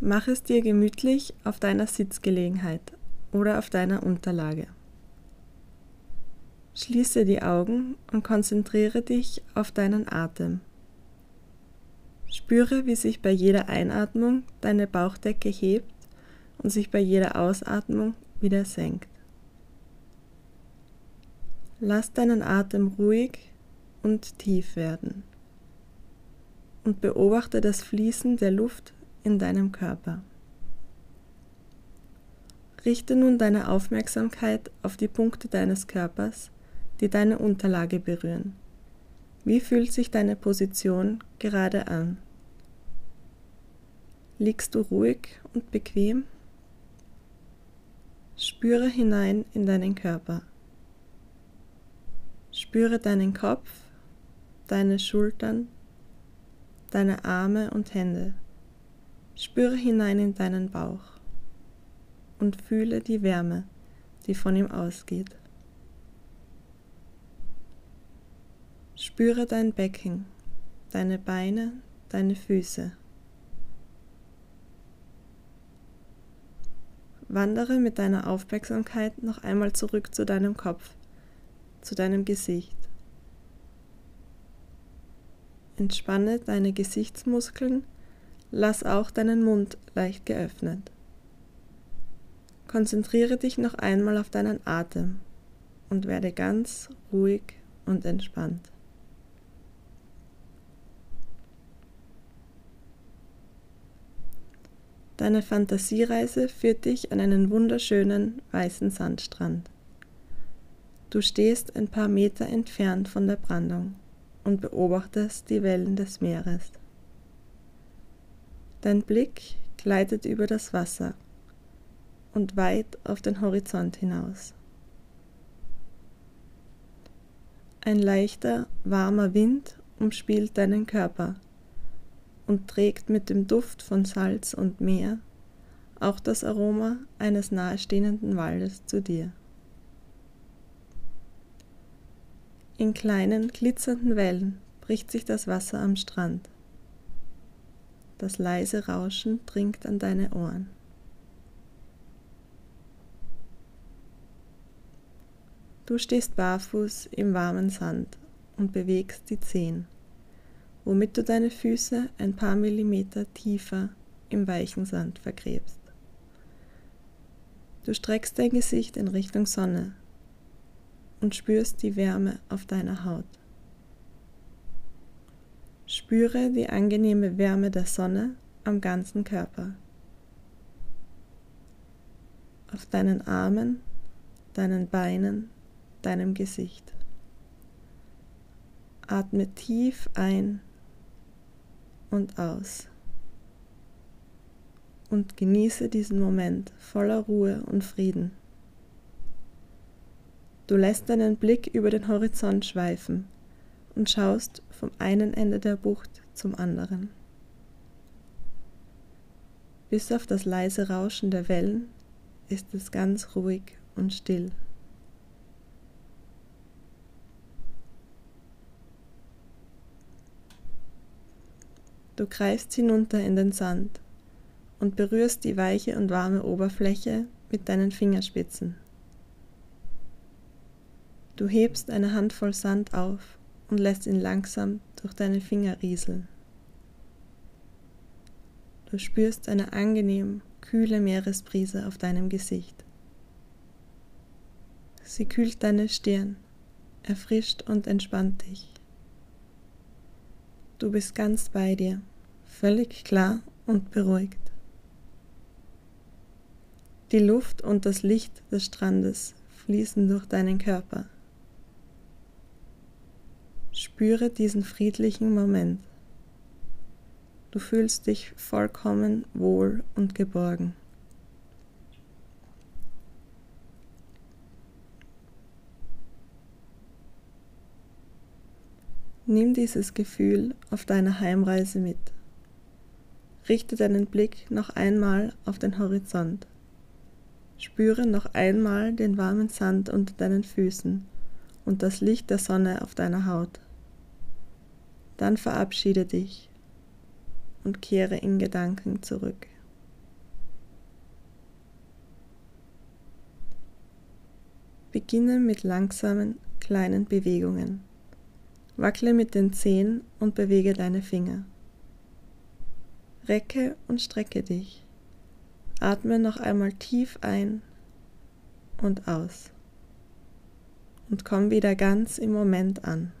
Mach es dir gemütlich auf deiner Sitzgelegenheit oder auf deiner Unterlage. Schließe die Augen und konzentriere dich auf deinen Atem. Spüre, wie sich bei jeder Einatmung deine Bauchdecke hebt und sich bei jeder Ausatmung wieder senkt. Lass deinen Atem ruhig und tief werden und beobachte das Fließen der Luft in deinem Körper. Richte nun deine Aufmerksamkeit auf die Punkte deines Körpers, die deine Unterlage berühren. Wie fühlt sich deine Position gerade an? Liegst du ruhig und bequem? Spüre hinein in deinen Körper. Spüre deinen Kopf, deine Schultern, deine Arme und Hände. Spüre hinein in deinen Bauch und fühle die Wärme, die von ihm ausgeht. Spüre dein Becken, deine Beine, deine Füße. Wandere mit deiner Aufmerksamkeit noch einmal zurück zu deinem Kopf, zu deinem Gesicht. Entspanne deine Gesichtsmuskeln, lass auch deinen Mund leicht geöffnet. Konzentriere dich noch einmal auf deinen Atem und werde ganz ruhig und entspannt. Deine Fantasiereise führt dich an einen wunderschönen weißen Sandstrand. Du stehst ein paar Meter entfernt von der Brandung und beobachtest die Wellen des Meeres. Dein Blick gleitet über das Wasser und weit auf den Horizont hinaus. Ein leichter, warmer Wind umspielt deinen Körper und trägt mit dem Duft von Salz und Meer auch das Aroma eines nahestehenden Waldes zu dir. In kleinen, glitzernden Wellen bricht sich das Wasser am Strand. Das leise Rauschen dringt an deine Ohren. Du stehst barfuß im warmen Sand und bewegst die Zehen womit du deine Füße ein paar Millimeter tiefer im weichen Sand vergräbst. Du streckst dein Gesicht in Richtung Sonne und spürst die Wärme auf deiner Haut. Spüre die angenehme Wärme der Sonne am ganzen Körper. Auf deinen Armen, deinen Beinen, deinem Gesicht. Atme tief ein und aus. Und genieße diesen Moment voller Ruhe und Frieden. Du lässt deinen Blick über den Horizont schweifen und schaust vom einen Ende der Bucht zum anderen. Bis auf das leise Rauschen der Wellen ist es ganz ruhig und still. Du greifst hinunter in den Sand und berührst die weiche und warme Oberfläche mit deinen Fingerspitzen. Du hebst eine Handvoll Sand auf und lässt ihn langsam durch deine Finger rieseln. Du spürst eine angenehm kühle Meeresbrise auf deinem Gesicht. Sie kühlt deine Stirn, erfrischt und entspannt dich. Du bist ganz bei dir, völlig klar und beruhigt. Die Luft und das Licht des Strandes fließen durch deinen Körper. Spüre diesen friedlichen Moment. Du fühlst dich vollkommen wohl und geborgen. Nimm dieses Gefühl auf deiner Heimreise mit. Richte deinen Blick noch einmal auf den Horizont. Spüre noch einmal den warmen Sand unter deinen Füßen und das Licht der Sonne auf deiner Haut. Dann verabschiede dich und kehre in Gedanken zurück. Beginne mit langsamen, kleinen Bewegungen. Wackle mit den Zehen und bewege deine Finger. Recke und strecke dich. Atme noch einmal tief ein und aus. Und komm wieder ganz im Moment an.